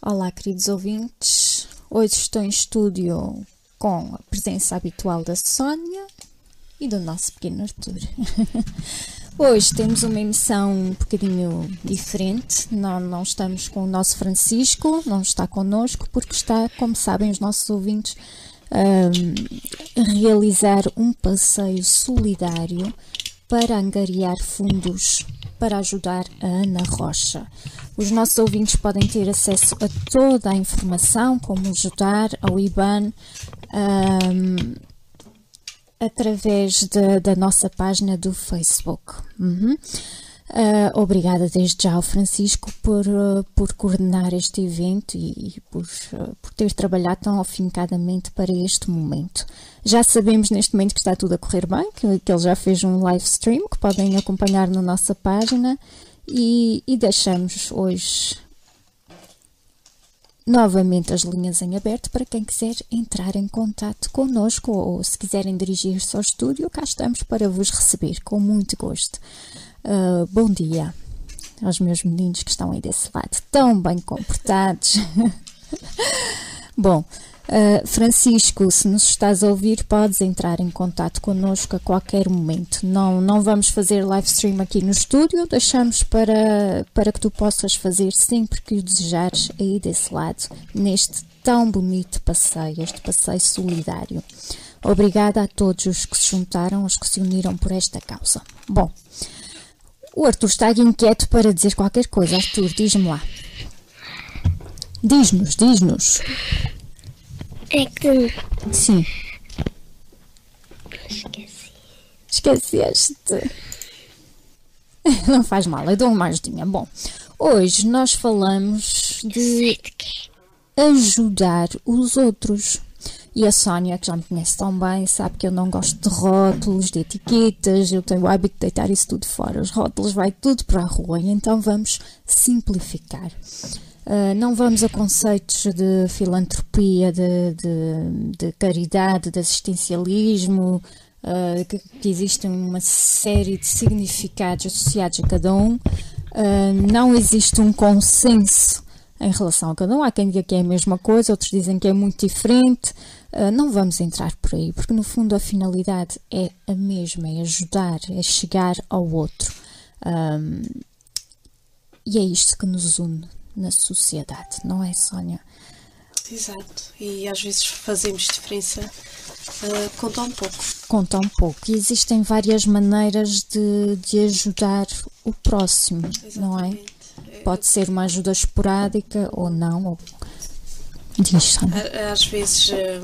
Olá, queridos ouvintes. Hoje estou em estúdio com a presença habitual da Sónia e do nosso pequeno Arthur. Hoje temos uma emissão um bocadinho diferente. Não, não estamos com o nosso Francisco, não está connosco, porque está, como sabem, os nossos ouvintes um, a realizar um passeio solidário para angariar fundos para ajudar a Ana Rocha. Os nossos ouvintes podem ter acesso a toda a informação, como ajudar ao IBAN, um, através de, da nossa página do Facebook. Uhum. Uh, obrigada desde já ao Francisco por, uh, por coordenar este evento e, e por, uh, por, ter trabalhado tão afincadamente para este momento. Já sabemos neste momento que está tudo a correr bem, que, que ele já fez um live stream que podem acompanhar na nossa página e, e deixamos hoje novamente as linhas em aberto para quem quiser entrar em contato connosco ou se quiserem dirigir-se ao estúdio, cá estamos para vos receber com muito gosto. Uh, bom dia aos meus meninos que estão aí desse lado, tão bem comportados. bom, uh, Francisco, se nos estás a ouvir, podes entrar em contato connosco a qualquer momento. Não, não vamos fazer live stream aqui no estúdio, deixamos para, para que tu possas fazer sempre que o desejares aí desse lado, neste tão bonito passeio, este passeio solidário. Obrigada a todos os que se juntaram, os que se uniram por esta causa. Bom, o Arthur está inquieto para dizer qualquer coisa. Arthur, diz-me lá. Diz-nos, diz-nos. É que. Sim. Esqueci. Esqueceste. Não faz mal, eu dou uma ajudinha. Bom, hoje nós falamos de ajudar os outros. E a Sónia, que já me conhece tão bem, sabe que eu não gosto de rótulos, de etiquetas, eu tenho o hábito de deitar isso tudo fora. Os rótulos vai tudo para a rua e então vamos simplificar. Uh, não vamos a conceitos de filantropia, de, de, de caridade, de assistencialismo, uh, que, que existem uma série de significados associados a cada um. Uh, não existe um consenso em relação a cada um. Há quem diga que é a mesma coisa, outros dizem que é muito diferente. Uh, não vamos entrar por aí, porque no fundo a finalidade é a mesma, é ajudar, é chegar ao outro. Um, e é isto que nos une na sociedade, não é, Sónia? Exato, e às vezes fazemos diferença uh, com tão pouco. Com tão pouco. E existem várias maneiras de, de ajudar o próximo, Exatamente. não é? Pode ser uma ajuda esporádica ou não, ou Diz, Às vezes, eh,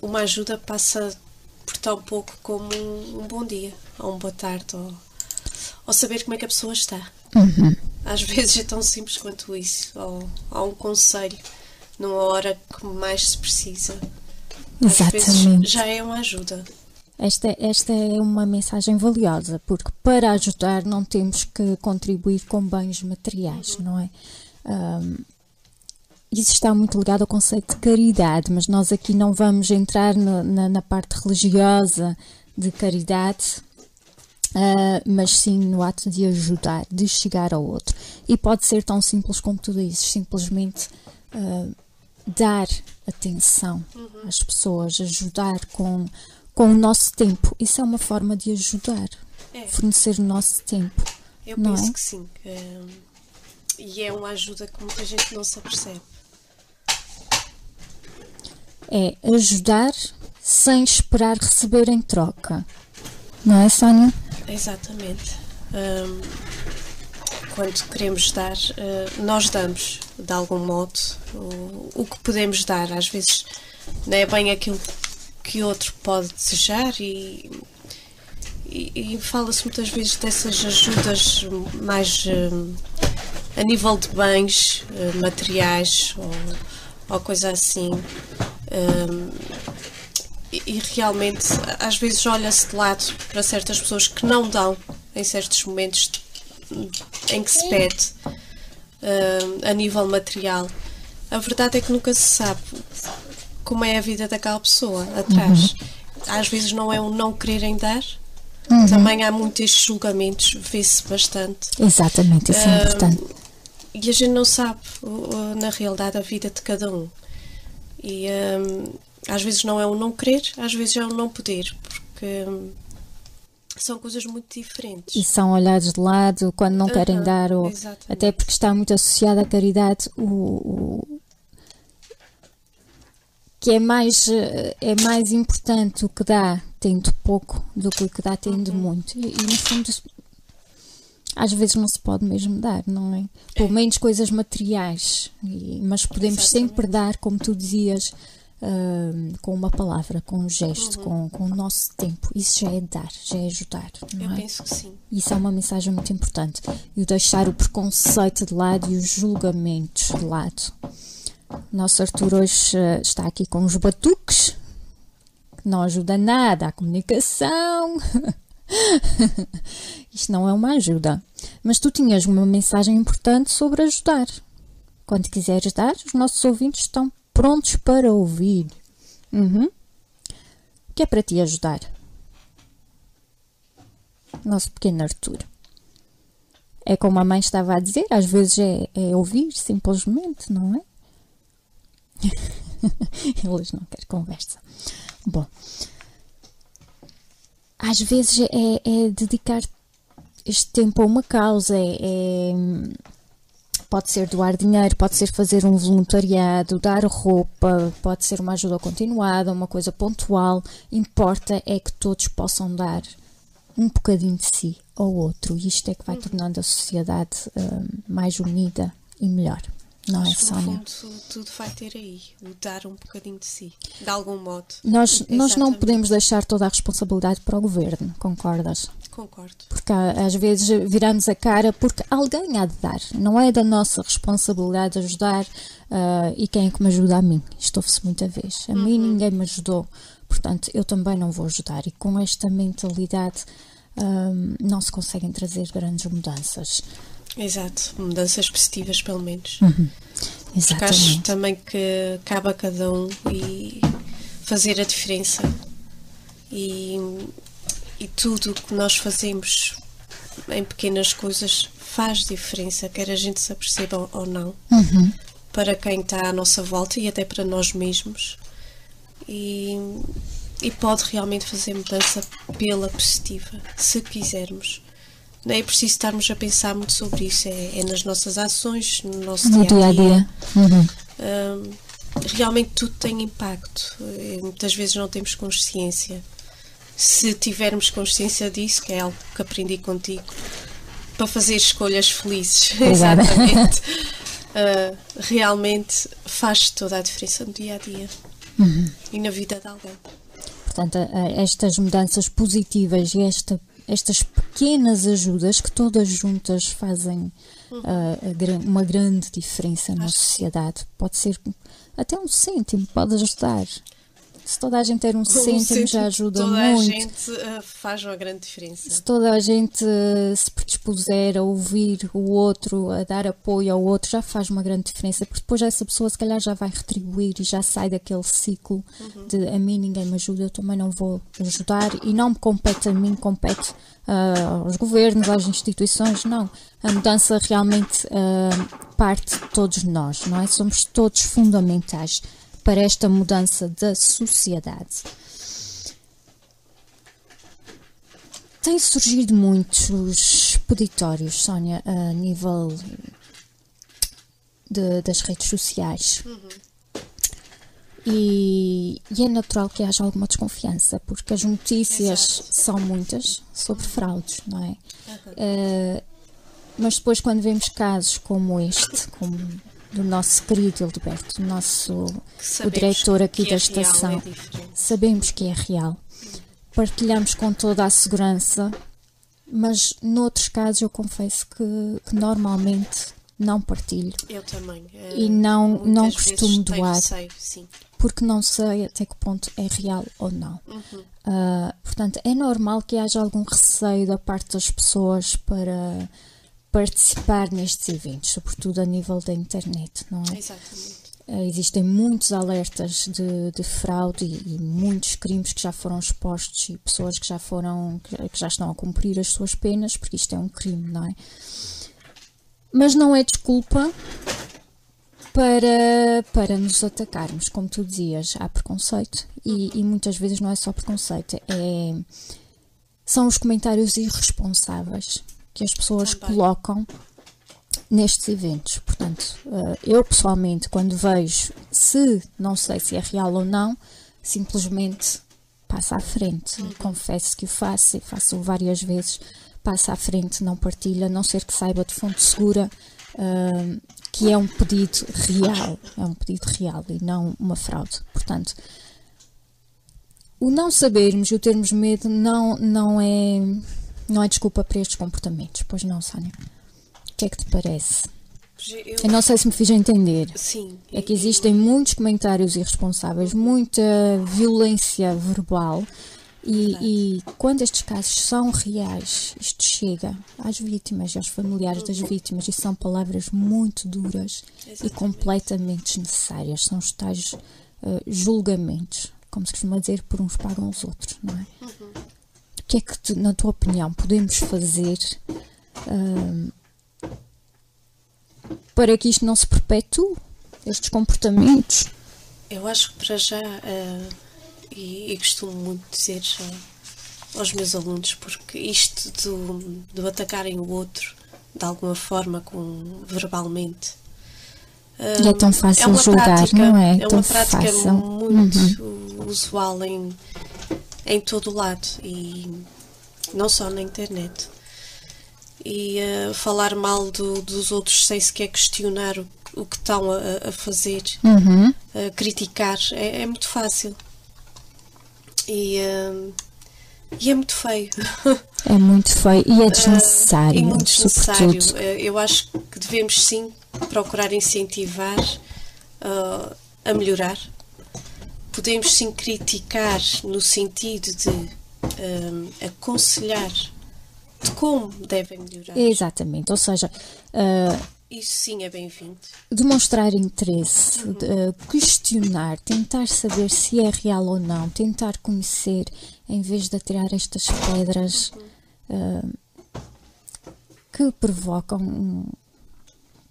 uma ajuda passa por tão pouco como um bom dia, ou uma boa tarde, ou, ou saber como é que a pessoa está. Uhum. Às vezes é tão simples quanto isso, ou, ou um conselho numa hora que mais se precisa. Às Exatamente. vezes já é uma ajuda. Esta, esta é uma mensagem valiosa, porque para ajudar não temos que contribuir com bens materiais, não é? Um, isso está muito ligado ao conceito de caridade, mas nós aqui não vamos entrar no, na, na, parte religiosa de caridade, uh, mas sim no ato de ajudar, de chegar ao outro. E pode ser tão simples como tu dizes, simplesmente uh, dar atenção às pessoas, ajudar com, com o nosso tempo. Isso é uma forma de ajudar, é. fornecer o nosso tempo. Eu não penso é? que sim. Um, e é uma ajuda que muita gente não se apercebe é ajudar sem esperar receber em troca. Não é, Sónia? Exatamente. Um, quando queremos dar, uh, nós damos, de algum modo, o, o, que podemos dar. Às vezes não é bem aquilo que outro pode desejar e, e, e fala-se muitas vezes dessas ajudas mais uh, a nível de bens uh, materiais ou, ou coisa assim. Um, e realmente, às vezes, olha-se de lado para certas pessoas que não dão em certos momentos em que se pede a nível material. A verdade é que nunca se sabe como é a vida daquela pessoa atrás. Uhum. Às vezes não é um não quererem dar, uhum. também há muitos julgamentos, vê-se bastante. Exatamente, isso é importante. e a gente não sabe, na realidade, a vida de cada um. E um, às vezes não é o não querer, às vezes é o não poder, porque um, são coisas muito diferentes. E são olhados de lado quando não querem dar, ou exatamente. até porque está muito associada à caridade, o, o, que é mais, é mais importante o que dá tendo pouco do que o que dá tendo uhum. muito. E, e, no fundo, às vezes não se pode mesmo dar, não é? Pelo menos coisas materiais, e, mas podemos Exatamente. sempre dar, como tu dizias, uh, com uma palavra, com um gesto, uhum. com, com o nosso tempo. Isso já é dar, já é ajudar. Eu é? penso que sim. Isso é uma mensagem muito importante. E o deixar o preconceito de lado e os julgamentos de lado. Nosso Arthur hoje uh, está aqui com os batuques, que não ajuda nada à comunicação. Isto não é uma ajuda. Mas tu tinhas uma mensagem importante sobre ajudar. Quando quiseres dar, os nossos ouvintes estão prontos para ouvir. Uhum. O que é para ti ajudar? Nosso pequeno Arthur. É como a mãe estava a dizer, às vezes é, é ouvir simplesmente, não é? Eles não querem conversa. Bom, às vezes é, é dedicar este tempo a uma causa, é, é, pode ser doar dinheiro, pode ser fazer um voluntariado, dar roupa, pode ser uma ajuda continuada, uma coisa pontual. Importa é que todos possam dar um bocadinho de si ao outro, e isto é que vai tornando a sociedade uh, mais unida e melhor. Não é, Sónia? Fundo, tudo vai ter aí, o dar um bocadinho de si, de algum modo. Nós, nós não podemos deixar toda a responsabilidade para o governo, concordas? Concordo. Porque às vezes viramos a cara porque alguém há de dar. Não é da nossa responsabilidade ajudar uh, e quem é que me ajuda a mim. Isto ouve-se muita vez. A uhum. mim ninguém me ajudou, portanto eu também não vou ajudar. E com esta mentalidade um, ah, não se conseguem trazer grandes mudanças. Exato, mudanças positivas pelo menos. Uhum. Porque acho também que cabe a cada um e fazer a diferença. E, e tudo o que nós fazemos em pequenas coisas faz diferença, quer a gente se aperceba ou não, uhum. para quem está à nossa volta e até para nós mesmos. E, e pode realmente fazer mudança pela positiva, se quisermos. Não é preciso estarmos a pensar muito sobre isso, é, é nas nossas ações, no nosso no dia a dia. Uhum. Um, realmente tudo tem impacto. E muitas vezes não temos consciência. Se tivermos consciência disso, que é algo que aprendi contigo, para fazer escolhas felizes, exatamente, uh, realmente faz toda a diferença no dia a dia uhum. e na vida de alguém. Portanto, estas mudanças positivas e esta estas pequenas ajudas que todas juntas fazem uh, uma grande diferença na sociedade. Pode ser até um cêntimo, pode ajudar. Se toda a gente ter um, cêntimo já ajuda toda muito. Toda a gente uh, faz uma grande diferença. Se toda a gente uh, se predispuser a ouvir o outro, a dar apoio ao outro, já faz uma grande diferença, porque depois essa pessoa se calhar já vai retribuir e já sai daquele ciclo uhum. de a mim ninguém me ajuda, eu também não vou ajudar e não me compete a mim, compete uh, aos governos, às instituições, não. A mudança realmente parte de todos nós, não é? Somos todos fundamentais para esta mudança da sociedade. Tem surgido muitos peditórios, Sónia, a nível de, das redes sociais. Uhum. E, e, é natural que haja alguma desconfiança, porque as notícias Exato. são muitas sobre fraudes, não é? Uhum. Uh, mas depois, quando vemos casos como este, como do nosso querido Hildeberto, nosso o diretor aqui da é estação. É sabemos que é real. Partilhamos com toda a segurança, mas noutros casos eu confesso que, que normalmente não partilho. Eu também. e não, não costumo doar. Receio, porque não sei até que ponto é real ou não. Uhum. Uh, portanto, é normal que haja algum receio da parte das pessoas para participar nestes eventos, sobretudo a nível da internet, não é? Exatamente. Uh, existem muitos alertas de, de fraude e, e, muitos crimes que já foram expostos e pessoas que já foram que, que já estão a cumprir as suas penas porque isto é um crime, não é? mas não é desculpa para, para nos atacarmos, como tu dizias, há preconceito e, e muitas vezes não é só preconceito, é, são os comentários irresponsáveis que as pessoas Também. colocam nestes eventos. Portanto, eh, eu pessoalmente, quando vejo, se não sei se é real ou não, simplesmente passo à frente. Confesso que o faço e faço várias vezes. Passo à frente, não partilho, a não ser que saiba de fonte segura eh, que é um pedido real. É um pedido real e não uma fraude. Portanto, o não sabermos e o termos medo não, não, é, não é desculpa para estes comportamentos. Pois não, Sónia? O que é que te parece? Eu, Eu não sei se me fiz entender. sim. É que existem muitos comentários irresponsáveis, muita violência verbal e, e quando estes casos são reais, isto chega às vítimas e aos familiares das vítimas e são palavras muito duras e Exatamente. completamente desnecessárias. São os tais eh, julgamentos, como se costuma dizer, por uns pagam os outros, não é? O que é que, tu, na tua opinião, podemos fazer ahm, para que isto não se perpetue? Estes comportamentos? Eu acho que para já, eh, e, e costumo muito dizer eh, aos meus alunos, porque isto do, do atacarem o outro de alguma forma, com, verbalmente. E é tão fácil uma julgar, prática- não é? É Tão uma prática fácil. muito usual em, em todo o lado e não só na internet. E eh, falar mal do- dos outros sem sequer questionar o, o que estão a, a fazer Uhum. a criticar é, é muito fácil. E, hum, e é muito feio. É muito feio e é e desnecessário, muito desnecessário. sobretudo. Eh, Eu acho que devemos sim procurar incentivar ah, a melhorar. Podemos sim criticar no sentido de hum, aconselhar de como devem melhorar. Exatamente, ou seja, ah, Isso sim é bem-vindo. demonstrar interesse, de, ah, questionar, tentar saber se é real ou não, tentar conhecer, em vez de atirar estas pedras ah, que provocam. um-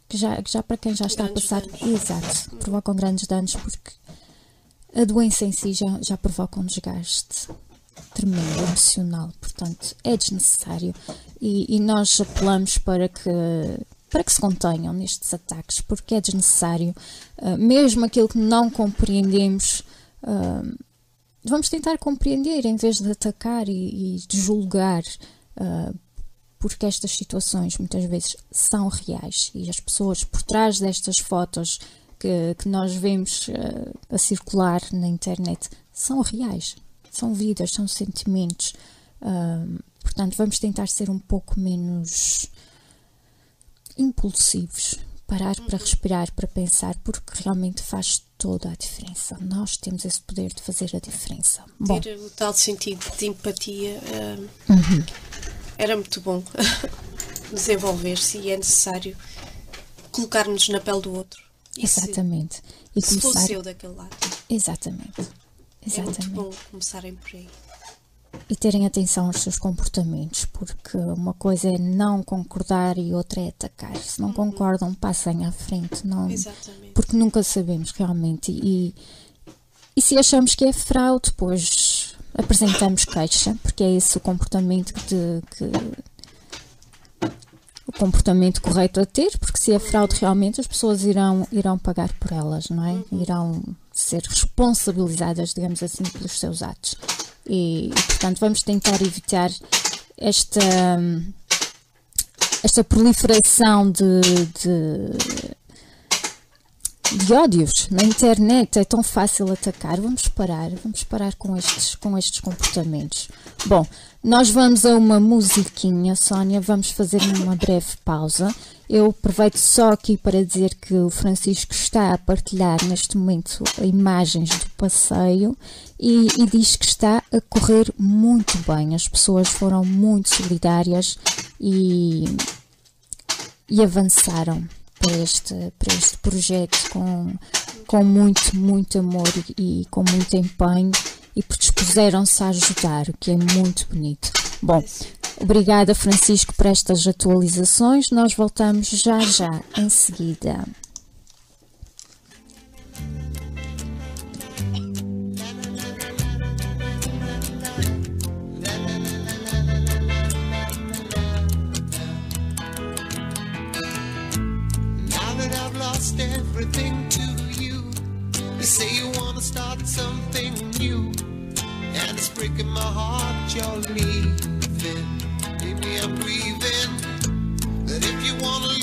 Que já, que já para quem já está a Grandes passar. danos. Exato, provocam grandes danos porque a doença em si já, já provoca um desgaste tremendo emocional, portanto é desnecessário. E, e nós apelamos para que para que se contenham nestes ataques, porque é desnecessário, ah, mesmo aquilo que não compreendemos, ah, vamos tentar compreender em vez de atacar e, e de julgar, ah, porque estas situações muitas vezes são reais e as pessoas por trás destas fotos que, que nós vemos ah, a circular na internet são reais, são vidas, são sentimentos. Ah, portanto, vamos tentar ser um pouco menos impulsivos, parar para respirar, para pensar, porque realmente faz toda a diferença. Nós temos esse poder de fazer a diferença. Bom, Ter o tal sentido de empatia hum, Uhum. era muito bom desenvolver-se e é necessário colocar-nos na pele do outro. Exatamente. E se, começar. fosse eu daquele lado. Exatamente. É muito Exatamente. bom começarem por aí. E terem atenção aos seus comportamentos, porque uma coisa é não concordar e outra é atacar. Se não concordam, passem à frente. Não, Exatamente. porque nunca sabemos realmente. E, e se achamos que é fraude, pois apresentamos queixa, porque é esse o comportamento de- que- o comportamento correto a ter, porque se é fraude realmente as pessoas irão, irão pagar por elas, não é? Irão ser responsabilizadas, digamos assim, pelos seus atos. E, e, portanto vamos tentar evitar esta esta proliferação de, de de ódios na internet é tão fácil atacar. Vamos parar, vamos parar com estes, com estes comportamentos. Bom, nós vamos a uma musiquinha, Sónia, vamos fazer uma breve pausa. Eu aproveito só aqui para dizer que o Francisco está a partilhar neste momento imagens do passeio e, e diz que está a correr muito bem. As pessoas foram muito solidárias e, e avançaram para este, para este projeto com, com muito, muito amor e, e com muito empenho e predispuseram-se a ajudar, o que é muito bonito. Bom, Obrigada, Francisco, por estas atualizações. Nós voltamos já já em seguida. Everything to you. You say you wanna start something new, and it's breaking my heart you're leaving. Maybe I'm grieving, but if you wanna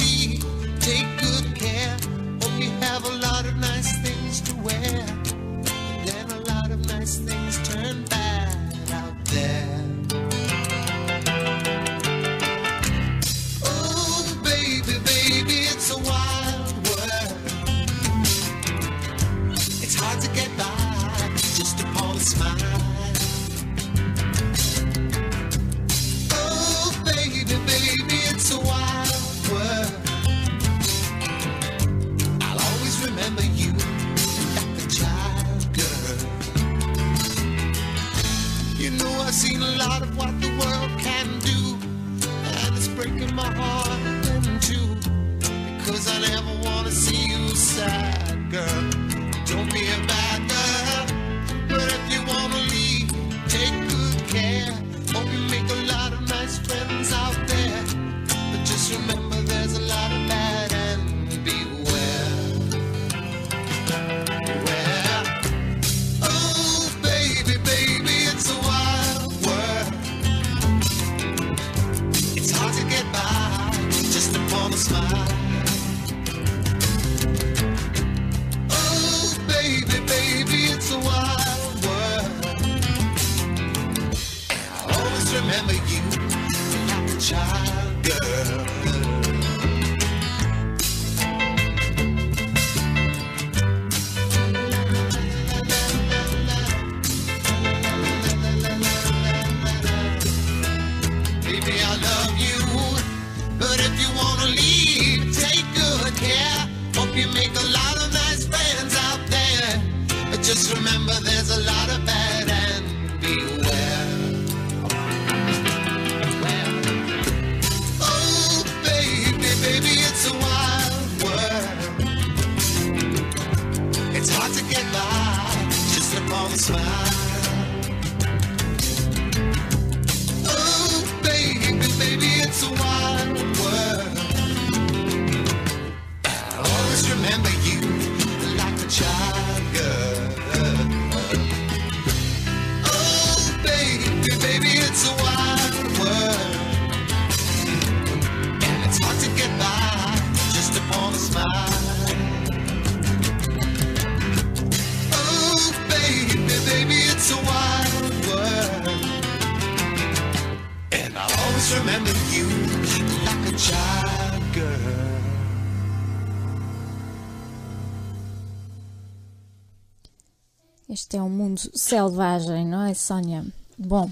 selvagem, não é, Sónia? Bom,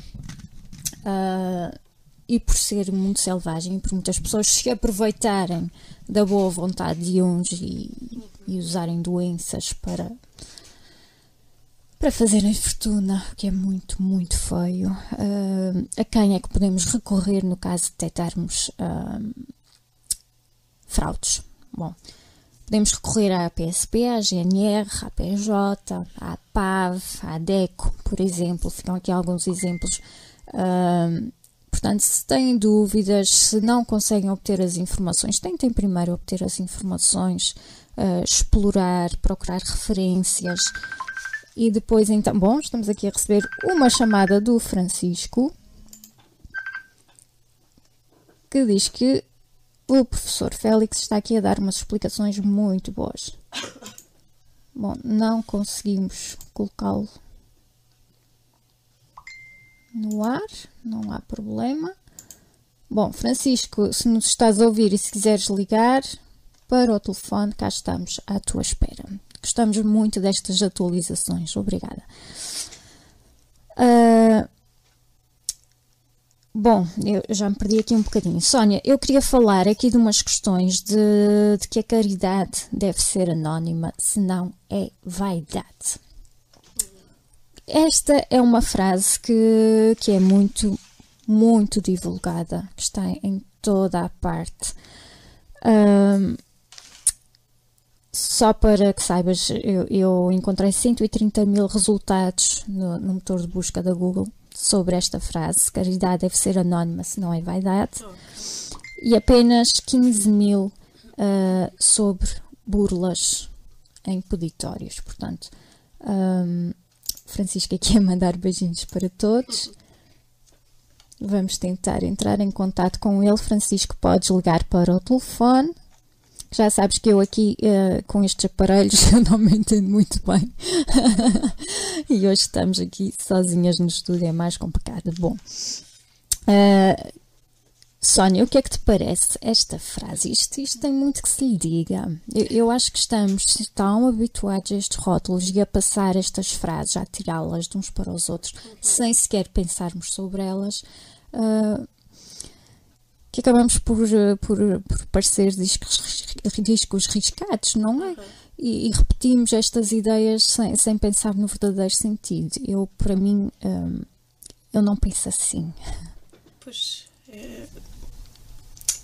ah, e por ser mundo selvagem, por muitas pessoas se aproveitarem da boa vontade de uns e, e usarem doenças para, para fazerem fortuna, o que é muito, muito feio. Ah, a quem é que podemos recorrer no caso de detectarmos ah, fraudes? Bom, Podemos recorrer à PSP, à GNR, à PJ, à PAV, à DECO, por exemplo. Ficam aqui alguns exemplos. Ahm, portanto, se têm dúvidas, se não conseguem obter as informações, tentem primeiro obter as informações, ah, explorar, procurar referências e depois então. Bom, estamos aqui a receber uma chamada do Francisco que diz que o professor Félix está aqui a dar umas explicações muito boas. Bom, não conseguimos colocá-lo no ar, não há problema. Bom, Francisco, se nos estás a ouvir e se quiseres ligar para o telefone, cá estamos à tua espera. Gostamos muito destas atualizações. Obrigada. Ah, Bom, eu já me perdi aqui um bocadinho. Sónia, eu queria falar aqui de umas questões de, de que a caridade deve ser anónima, senão é vaidade. Esta é uma frase que, que é muito, muito divulgada, que está em toda a parte. Um, só para que saibas, eu, eu encontrei 130 mil resultados no, no, motor de busca da Google sobre esta frase: caridade deve ser anónima, se não é vaidade, e apenas 15 mil uh, sobre burlas em peditórios. Portanto, um, Francisco aqui a mandar beijinhos para todos. Vamos tentar entrar em contato com ele. Francisco, podes ligar para o telefone. Já sabes que eu aqui uh, com estes aparelhos não me entendo muito bem. e hoje estamos aqui sozinhas no estúdio, é mais complicado. Bom, uh, Sónia, o que é que te parece esta frase? Isto, isto tem muito que se lhe diga. Eu, eu, acho que estamos tão habituados a estes rótulos e a passar estas frases, a tirá-las de uns para os outros, sem sequer pensarmos sobre elas, uh, que acabamos por, por, por parecer discos, discos riscados, não é? E, e, repetimos estas ideias sem, sem pensar no verdadeiro sentido. Eu, para mim, um, eu não penso assim. Pois, é,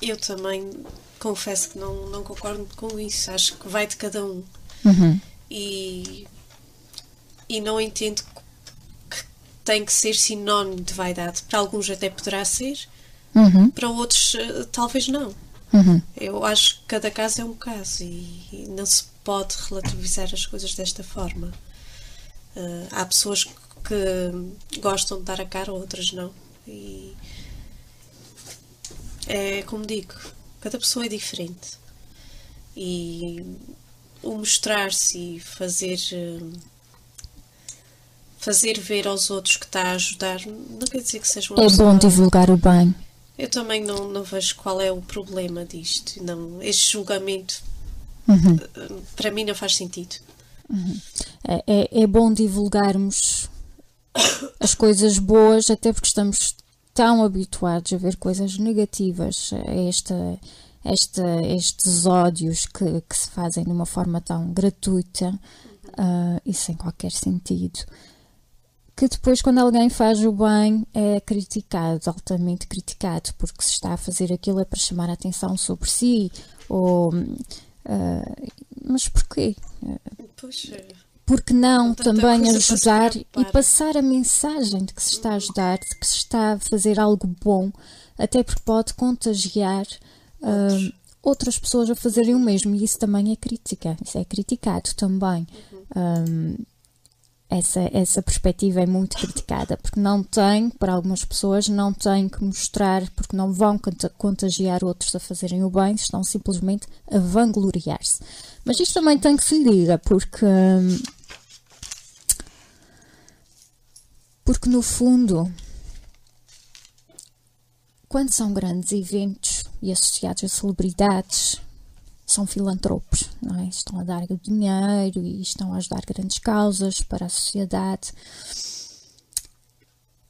eu também confesso que não, não concordo com isso. Acho que vai de cada um. Uhum. E, e não entendo que tem que ser sinónimo de vaidade. Para alguns até poderá ser, Uhum. Para outros, eh, talvez não. Uhum. Eu acho que cada caso é um caso e, não se pode relativizar as coisas desta forma. Uh, há pessoas que gostam de dar a cara, outras não. E é como digo, cada pessoa é diferente. E o mostrar-se e fazer eh, fazer ver aos outros que está a ajudar não quer dizer que seja uma É pessoa... bom divulgar o bem. Eu também não, não vejo qual é o problema disto. Não, este julgamento Uhum. para mim não faz sentido. É, é, é bom divulgarmos as coisas boas, até porque estamos tão habituados a ver coisas negativas, a esta, esta, estes ódios que, que se fazem de uma forma tão gratuita uh, e sem qualquer sentido que depois, quando alguém faz o bem, é criticado, altamente criticado, porque se está a fazer aquilo é para chamar a atenção sobre si, ou. Uh, mas porquê? Pois, Porque não também ajudar e passar a mensagem de que se está a ajudar, de que se está a fazer algo bom, até porque pode contagiar uh, outras pessoas a fazerem o mesmo, e isso também é crítica, isso é criticado também. Um, essa, essa perspectiva é muito criticada, porque não tem, para algumas pessoas, não tem que mostrar, porque não vão cont- contagiar outros a fazerem o bem, estão simplesmente a vangloriar-se. Mas isto também tem que se liga, porque. Porque no fundo, quando são grandes eventos e associados a celebridades, são filantropos, não é? Estão a dar dinheiro e estão a ajudar grandes causas para a sociedade.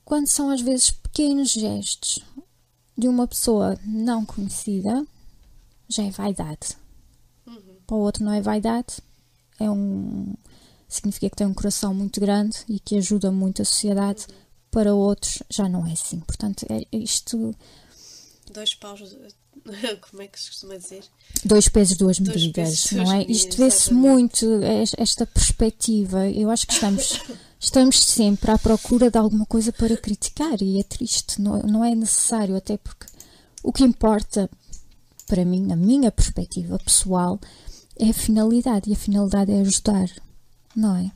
Quando são às vezes pequenos gestos de uma pessoa não conhecida, já é vaidade. Para o outro não é vaidade, é um significa que tem um coração muito grande e que ajuda muito a sociedade. Para outros já não é assim. Portanto, é isto dois paus. Como é que se costuma dizer? dois pesos, duas Dois medidas, pesos, não é? medidas, Isto vê-se muito, es- esta perspectiva. Eu acho que estamos, estamos sempre à procura de alguma coisa para criticar e é triste, não, não é necessário, até porque o que importa para mim, na minha perspectiva pessoal, é a finalidade e a finalidade é ajudar, não é?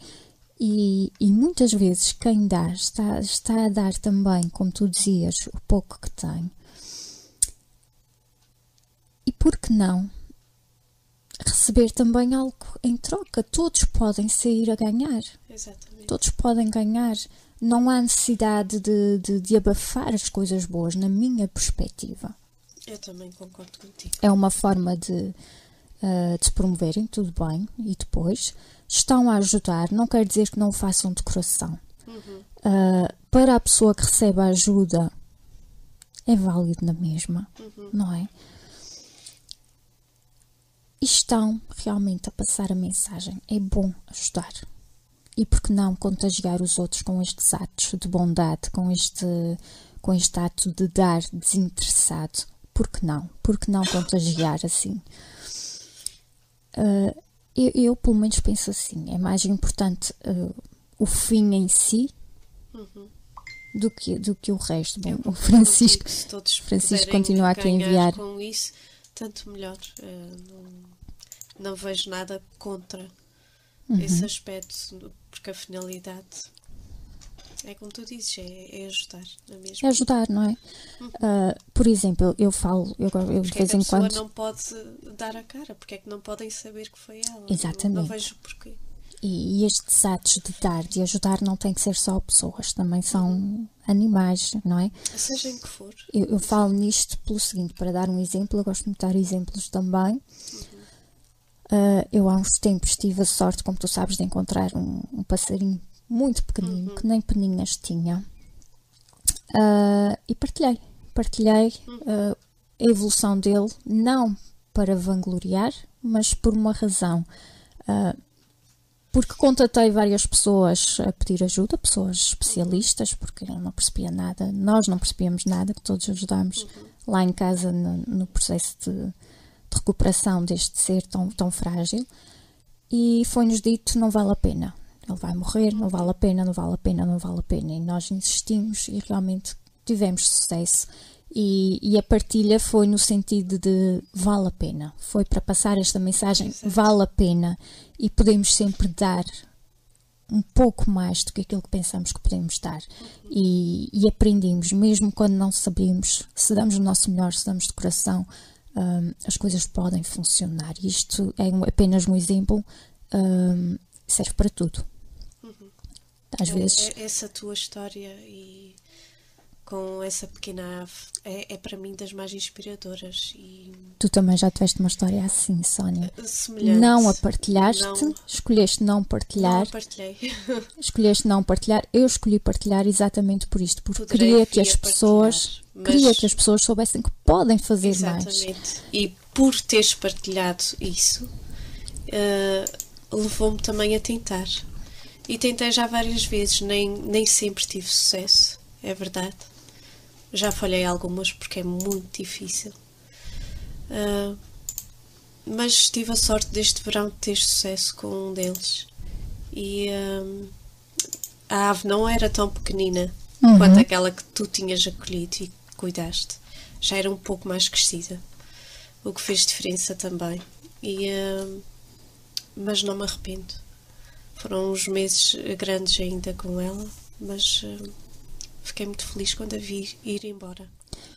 E, e muitas vezes quem dá está, está a dar também, como tu dizias, o pouco que tem. E por que não receber também algo em troca? Todos podem sair a ganhar, Exatamente. todos podem ganhar. Não há necessidade de, de, de abafar as coisas boas, na minha perspectiva. Eu também concordo contigo. É uma forma de, de se promoverem, tudo bem, e depois estão a ajudar, não quer dizer que não o façam de coração. Ah, para a pessoa que recebe a ajuda, é válido na mesma, não é? Estão realmente a passar a mensagem. É bom ajudar. e por que não contagiar os outros com estes atos de bondade, com este, com este ato de dar desinteressado? Por que não? Por que não contagiar assim? Uh, eu, eu, pelo menos, penso assim: é mais importante uh, o fim em si Uhum. do, que, do que o resto. Bom, Eu o Francisco, se todos Francisco continua aqui a enviar. com isso, tanto melhor. Eh, não, não vejo nada contra Uhum. esse aspecto, porque a finalidade é como tu dizes, é, é ajudar, não é mesmo? é ajudar, não é? Uh, por exemplo, eu falo, eu, eu de é vez a em pessoa quando. não pode dar a cara? Porque é que não podem saber que foi ela? Não- Exatamente. Não, vejo porquê. E, e estes atos de dar, de ajudar, não tem que ser só pessoas, também são animais, não é? Seja em que for. Eu, eu falo nisto pelo seguinte, para dar um exemplo, eu gosto de dar exemplos também. Uh, eu há uns tempos tive a sorte, como tu sabes, de encontrar um, um passarinho muito pequenino, que nem peninhas tinha. Uh, e partilhei. Partilhei uh, a evolução dele, não para vangloriar, mas por uma razão. Porque contatei várias pessoas a pedir ajuda, pessoas especialistas, porque eu não percebia nada, nós não percebíamos nada, que todos ajudámos lá em casa no, no processo de, de recuperação deste ser tão, tão frágil. E foi-nos dito: não vale a pena, ele vai morrer, não vale a pena, não vale a pena, não vale a pena. E nós insistimos e realmente tivemos sucesso. E, e a partilha foi no sentido de vale a pena. Foi para passar esta mensagem, vale a pena. E podemos sempre dar um pouco mais do que aquilo que pensamos que podemos dar. E, e aprendemos, mesmo quando não sabemos, se damos o nosso melhor, se damos de coração, hum, as coisas podem funcionar. Isto é um- apenas um exemplo, hum, serve para tudo. Às É- vezes, é- essa tua história e com essa pequena ave é, é para mim das mais inspiradoras e tu também já tiveste uma história assim, Sónia. semelhante. Não a partilhaste, Não. escolheste não partilhar, Não partilhei. escolheste não partilhar. Eu escolhi partilhar exatamente por isto, porque Poderei queria que as pessoas, partilhar, mas- queria que as pessoas soubessem que podem fazer mais. Exatamente. E por teres partilhado isso, eh, levou-me também a tentar. E tentei já várias vezes, nem, nem sempre tive sucesso, é verdade. Já falhei algumas porque é muito difícil. Ah, mas tive a sorte deste verão de ter sucesso com um deles. E ah, a ave não era tão pequenina Uhum. quanto aquela que tu tinhas acolhido e cuidaste. Já era um pouco mais crescida, o que fez diferença também. E, ah, mas não me arrependo. Foram uns meses grandes ainda com ela, mas ah, fiquei muito feliz quando a vi ir embora.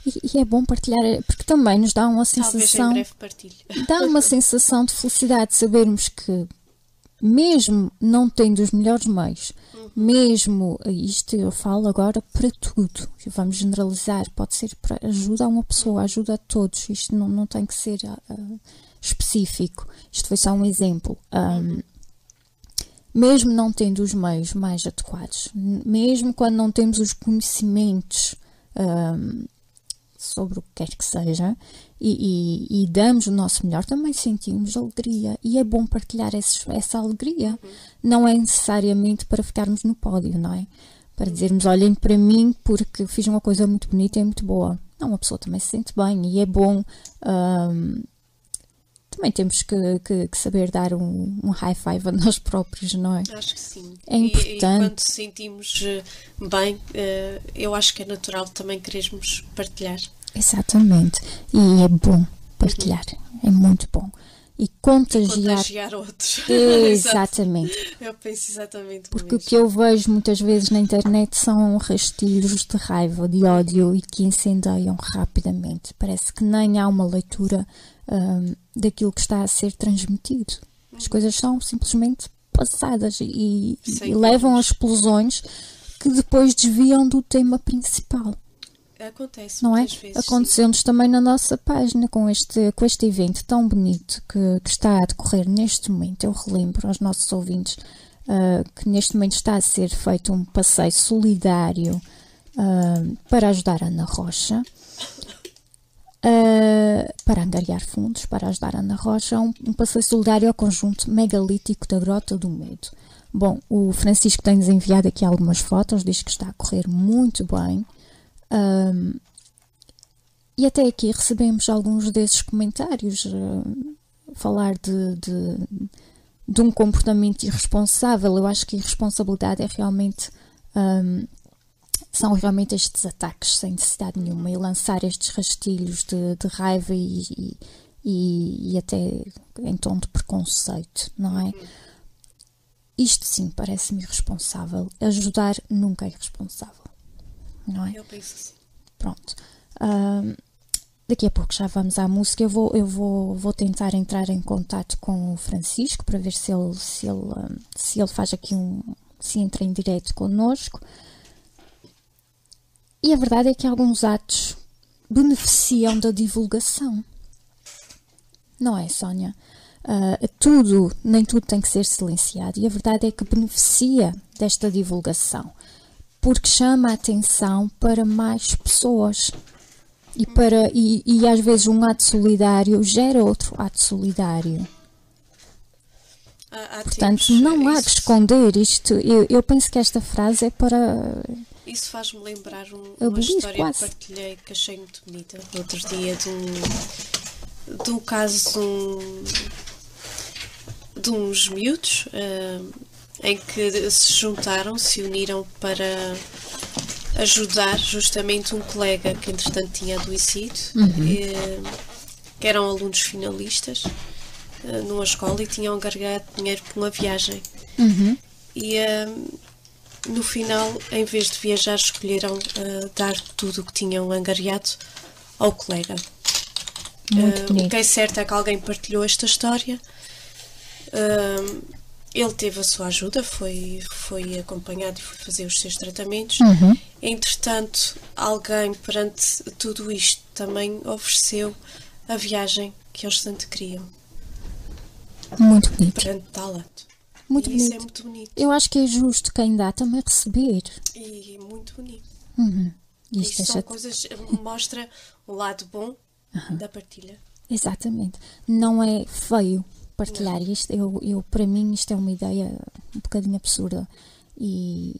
E, e é bom partilhar, porque também nos dá uma Talvez em sensação, breve partilhe. dá uma sensação de felicidade sabermos que, mesmo não tendo os melhores meios, mesmo isto eu falo agora para tudo, vamos generalizar, pode ser para ajuda a uma pessoa, ajuda a todos, isto não, não tem que ser ah, específico, isto foi só um exemplo. Ahm, mesmo não tendo os meios mais adequados, mesmo quando não temos os conhecimentos ahm, sobre o que quer que seja e, e- e damos o nosso melhor, também sentimos alegria e é bom partilhar essa alegria. Não é necessariamente para ficarmos no pódio, não é? Para dizermos, olhem para mim porque fiz uma coisa muito bonita e muito boa. Não, uma pessoa também se sente bem e é bom. ahm, também temos que, que- que saber dar um, um high five a nós próprios, não é? Acho que sim. É E- E, importante. quando sentimos eh, bem, eh, eu acho que é natural também querermos partilhar. Exatamente. E é bom partilhar. É muito bom. E contagiar. Contagiar outros. Exatamente. Eu penso exatamente Porque o que eu vejo muitas vezes na internet são rastilhos de raiva, de ódio e que incendeiam rapidamente. Parece que nem há uma leitura daquilo que está a ser transmitido. As coisas são simplesmente passadas e, e levam a explosões que depois desviam do tema principal. Acontece não é? Aconteceu-nos também na nossa página com este, com este evento tão bonito que, que está a decorrer neste momento. Eu relembro aos nossos ouvintes ah, que neste momento está a ser feito um passeio solidário ah, para ajudar a Ana Rocha. Ah, para angariar fundos, para ajudar Ana Rocha, um, um passeio solidário ao conjunto megalítico da Grota do Medo. Bom, o Francisco tem-nos enviado aqui algumas fotos, diz que está a correr muito bem. Um, e até aqui recebemos alguns desses comentários. Uh, falar de, de, de, um comportamento irresponsável. Eu acho que irresponsabilidade é realmente. Um, são realmente estes ataques sem necessidade nenhuma e lançar estes rastilhos de, de raiva e, e, e, até em tom de preconceito, não é? Isto sim parece-me irresponsável. Ajudar nunca é irresponsável, não é? Eu penso assim. Pronto. Um, daqui a pouco já vamos à música. Eu vou, eu vou, vou tentar entrar em contato com o Francisco para ver se ele, se ele, se ele faz aqui um. se entra em direto connosco. E a verdade é que alguns atos beneficiam da divulgação. Não é, Sónia? Uh, tudo, nem tudo tem que ser silenciado. E a verdade é que beneficia desta divulgação, porque chama a atenção para mais pessoas. E, para, e, e às vezes um ato solidário gera outro ato solidário. Há, há Portanto, não há isso- que esconder isto. Eu, eu penso que esta frase é para. Isso faz-me lembrar um- Eu uma belisco história quase. que partilhei que achei muito bonita no outro dia de um, de um caso de, um, de uns miúdos eh, em que se juntaram, se uniram para ajudar justamente um colega que entretanto tinha adoecido, eh, que eram alunos finalistas eh, numa escola e tinham agregado dinheiro para uma viagem. E eh, no final, em vez de viajar, escolheram eh, dar tudo o que tinham angariado ao colega. Muito bonito. o que é certo é que alguém partilhou esta história. Eh, ele teve a sua ajuda, foi, foi acompanhado e foi fazer os seus tratamentos. Uhum. Entretanto, alguém perante tudo isto também ofereceu a viagem que eles tanto queriam, Muito bonito. perante tal ato. Muito e isso é bonito. muito bonito. Eu acho que é justo quem dá também receber. E muito bonito. Uhum. Isto Isto são coisas, mostra o lado bom da partilha. Exatamente. Não é feio partilhar isto. Eu, eu, para mim, isto é uma ideia um bocadinho absurda. E,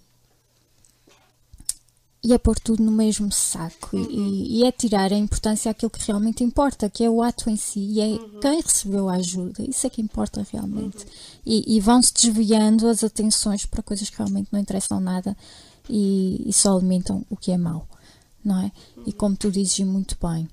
e é pôr tudo no mesmo saco. E, e é tirar a importância àquilo que realmente importa, que é o ato em si. E é quem recebeu a ajuda. Isso é que importa realmente. E, e vão-se desviando as atenções para coisas que realmente não interessam nada e, e só alimentam o que é mau. Não é? E como tu dizes muito bem,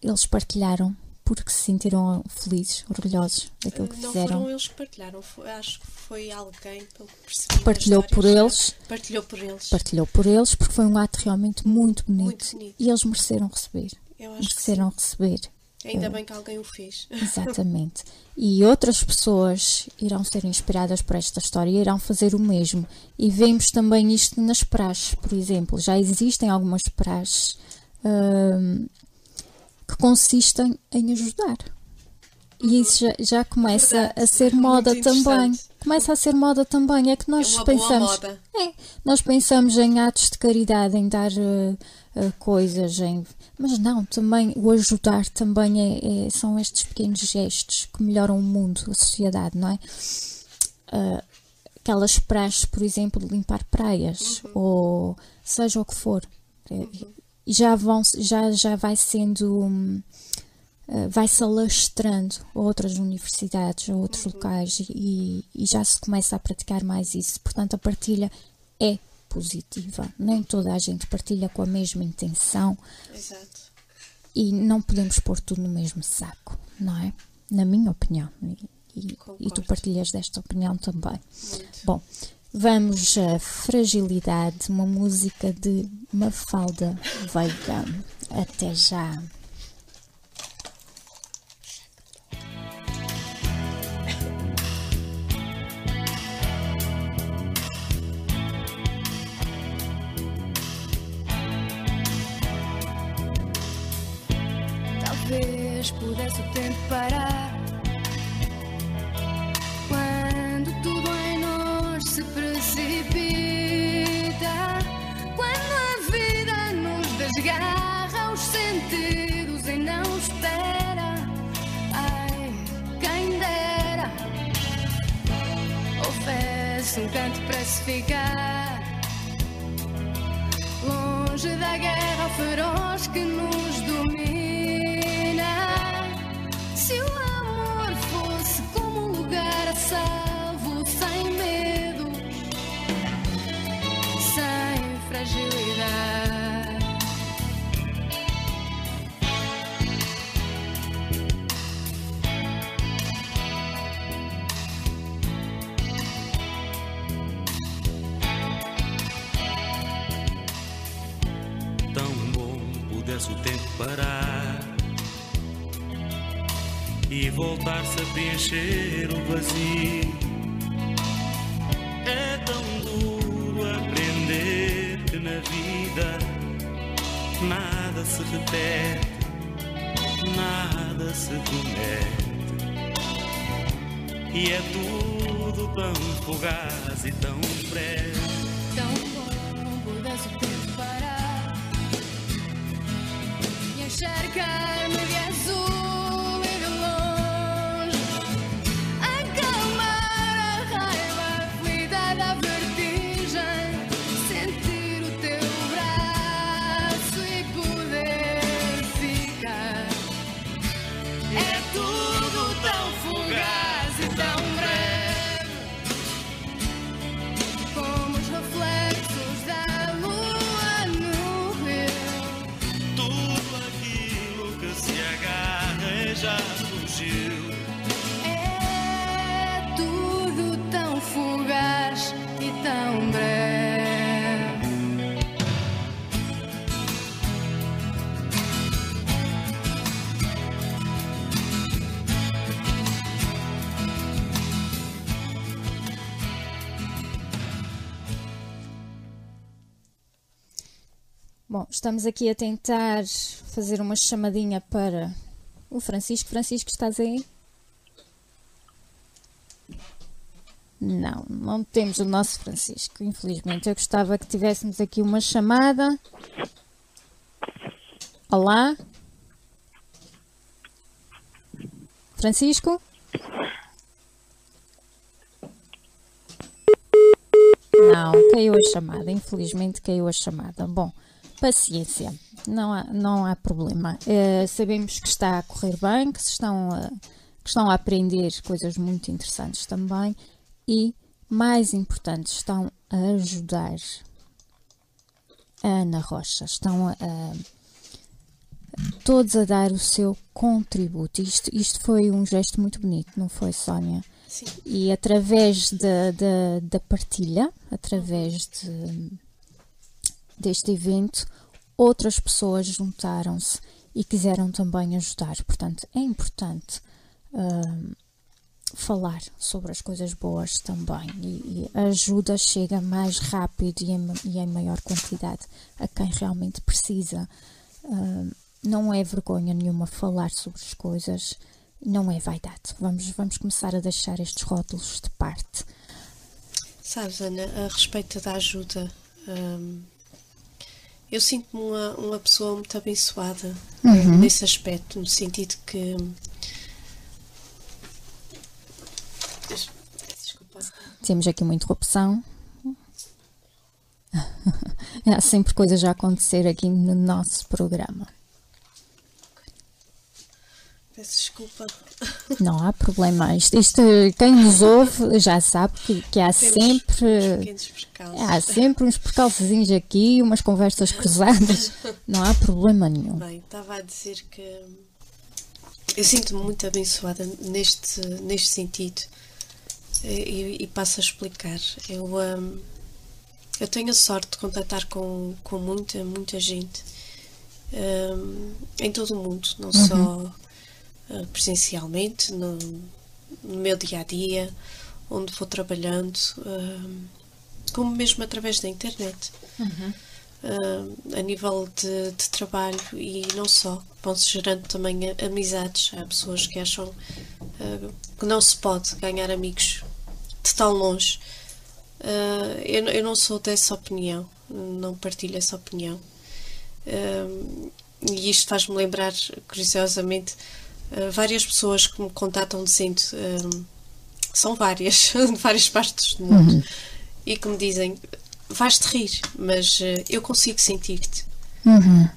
eles partilharam porque se sentiram felizes, orgulhosos daquilo que Não fizeram. foram eles que partilharam, foi- acho que foi alguém pelo que percebi. Partilhou por eles. Partilhou por eles. Partilhou por eles porque foi um ato realmente muito bonito, Muito bonito. e eles mereceram receber. Eu acho que Mereceram receber. Ainda bem que alguém o fez. Exatamente. E outras pessoas irão ser inspiradas por esta história e irão fazer o mesmo. E vemos também isto nas praxes, por exemplo. Já existem algumas praxes hum, que consistem em ajudar. E isso já, já começa Verdade. a ser Muito moda também. Começa a ser moda também. É que nós É pensamos. É, nós pensamos em atos de caridade, em dar eh, eh, coisas, em... mas não, também o ajudar também é, é- são estes pequenos gestos que melhoram o mundo, a sociedade, não é? Ah, aquelas praxes, por exemplo, de limpar praias, ou seja o que for. É, E já, vão, já, já vai sendo. hum, Uh, vai-se alastrando a outras universidades, a outros locais e, e já se começa a praticar mais isso. Portanto, a partilha é positiva. Nem toda a gente partilha com a mesma intenção Exato. e não podemos pôr tudo no mesmo saco, não é? Na minha opinião. E, e- e tu partilhas desta opinião também. Muito. Bom, vamos a Fragilidade, uma música de Mafalda Veiga. Até já. Talvez pudesse o tempo parar Quando tudo em nós se precipita Quando a vida nos desgarra os sentidos e não espera Ai, quem dera Houvesse sem tanto para se ficar. Longe da guerra feroz que nos domina. Se o amor fosse como um lugar a salvo, fragilidade. Tão bom pudesse o tempo parar e voltar-se a preencher o vazio. Se repete, nada se promete. E é tudo tão fugaz e tão breve. Tão bom pudesse o tempo estamos aqui a tentar fazer uma chamadinha para o Francisco. Francisco, estás aí? Não, não temos o nosso Francisco, infelizmente. Eu gostava que tivéssemos aqui uma chamada. Olá? Francisco? Não, caiu a chamada. Infelizmente caiu a chamada. Bom, paciência. Não há, não há problema. Eh, sabemos que está a correr bem, que, estão a, que estão a aprender coisas muito interessantes também e, mais importante, estão a ajudar a Ana Rocha. Estão a, a- todos a dar o seu contributo. Isto, isto foi um gesto muito bonito, não foi, Sónia? Sim. E através da, da, da partilha, através de, deste evento, outras pessoas juntaram-se e quiseram também ajudar. Portanto, é importante hum, falar sobre as coisas boas também. E, e a ajuda chega mais rápido e em, e em maior quantidade a quem realmente precisa. Hum, não é vergonha nenhuma falar sobre as coisas, não é vaidade. Vamos, vamos começar a deixar estes rótulos de parte. Sabes, Ana, a respeito da ajuda, hum, eu sinto-me uma, uma pessoa muito abençoada Uhum. nesse aspecto, no sentido que. Des- Desculpa. Temos aqui uma interrupção. Há sempre coisas a acontecer aqui no nosso programa. Peço desculpa. Não há problema. Isto, isto, quem nos ouve já sabe que, que há Temos sempre. Percalços. Há sempre uns percalçozinhos aqui, umas conversas cruzadas. Não há problema nenhum. Bem, estava a dizer que eu sinto-me muito abençoada neste, neste sentido e, e passo a explicar. Eu, hum, eu tenho a sorte de contatar com, com muita, muita gente hum, em todo o mundo, não só uh, presencialmente, no, no meu dia a dia, onde vou trabalhando, hum, como mesmo através da internet ah, a nível de, de trabalho e não só. Vão-se gerando também amizades. Há pessoas que acham que não se pode ganhar amigos de tão longe. Eu, não- eu não sou dessa opinião, não partilho essa opinião. E isto faz-me lembrar, curiosamente, ah, várias pessoas que me contatam dizendo. ah, são várias, de várias partes do mundo, e que me dizem: vais-te rir, mas eh, eu consigo sentir-te.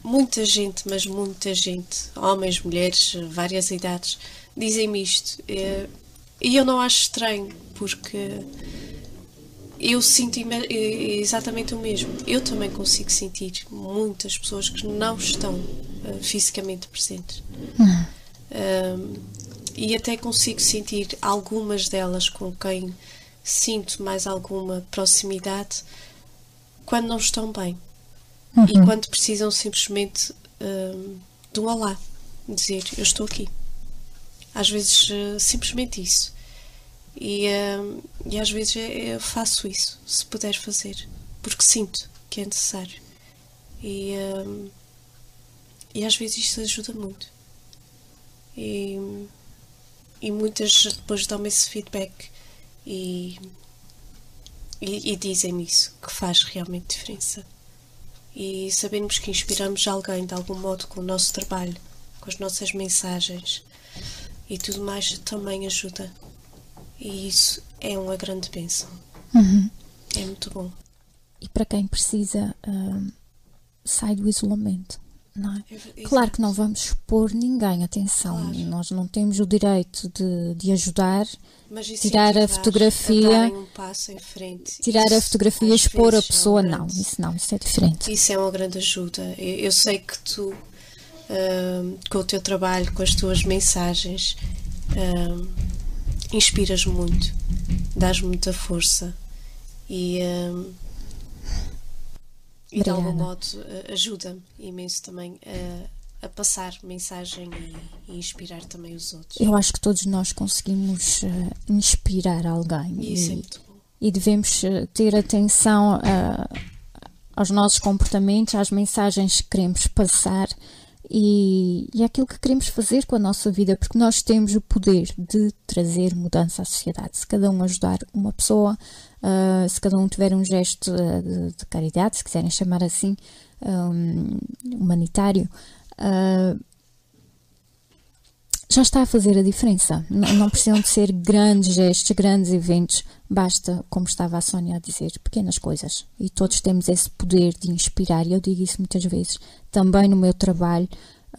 Muita gente, mas muita gente, homens, mulheres, eh, várias idades, dizem-me isto. eh, E eu não acho estranho, porque eu sinto eh, exatamente o mesmo. Eu também consigo sentir muitas pessoas que não estão eh, fisicamente presentes. Um, e até consigo sentir algumas delas com quem sinto mais alguma proximidade quando não estão bem e quando precisam simplesmente um, de um olá, dizer eu estou aqui. Às vezes eh, simplesmente isso. E, um, e às vezes eu faço isso, se puder fazer, porque sinto que é necessário. E, um, e às vezes isso ajuda muito. E, e muitas depois dão-me esse feedback e, e, e dizem-me isso, que faz realmente diferença. E sabermos que inspiramos alguém de algum modo com o nosso trabalho, com as nossas mensagens e tudo mais também ajuda. E isso é uma grande bênção. É muito bom. E para quem precisa, hum, sai do isolamento. É? É- Claro que não vamos expor ninguém, atenção, Claro. nós não temos o direito de, de ajudar, Mas tirar a fotografia- um passo em frente. tirar a fotografia e expor a vezes, é pessoa, não, isso não, isso é diferente. Isso é uma grande ajuda. Eu, eu sei que tu, ahm, com o teu trabalho, com as tuas mensagens, ahm, inspiras muito, dás muita força e, ahm, e de algum modo ah, ajuda-me imenso também a, a passar mensagem e, e inspirar também os outros. Eu acho que todos nós conseguimos eh, inspirar alguém E isso é e, muito bom. e devemos eh, ter atenção aos nossos comportamentos, às mensagens que queremos passar e, e àquilo que queremos fazer com a nossa vida, porque nós temos o poder de trazer mudança à sociedade. Se cada um ajudar uma pessoa, ah, se cada um tiver um gesto ah, de, de caridade, se quiserem chamar assim, um, humanitário, ah, já está a fazer a diferença. N- não precisam de ser grandes gestos, grandes eventos. Basta, como estava a Sónia a dizer, pequenas coisas. E todos temos esse poder de inspirar. E eu digo isso muitas vezes. Também no meu trabalho,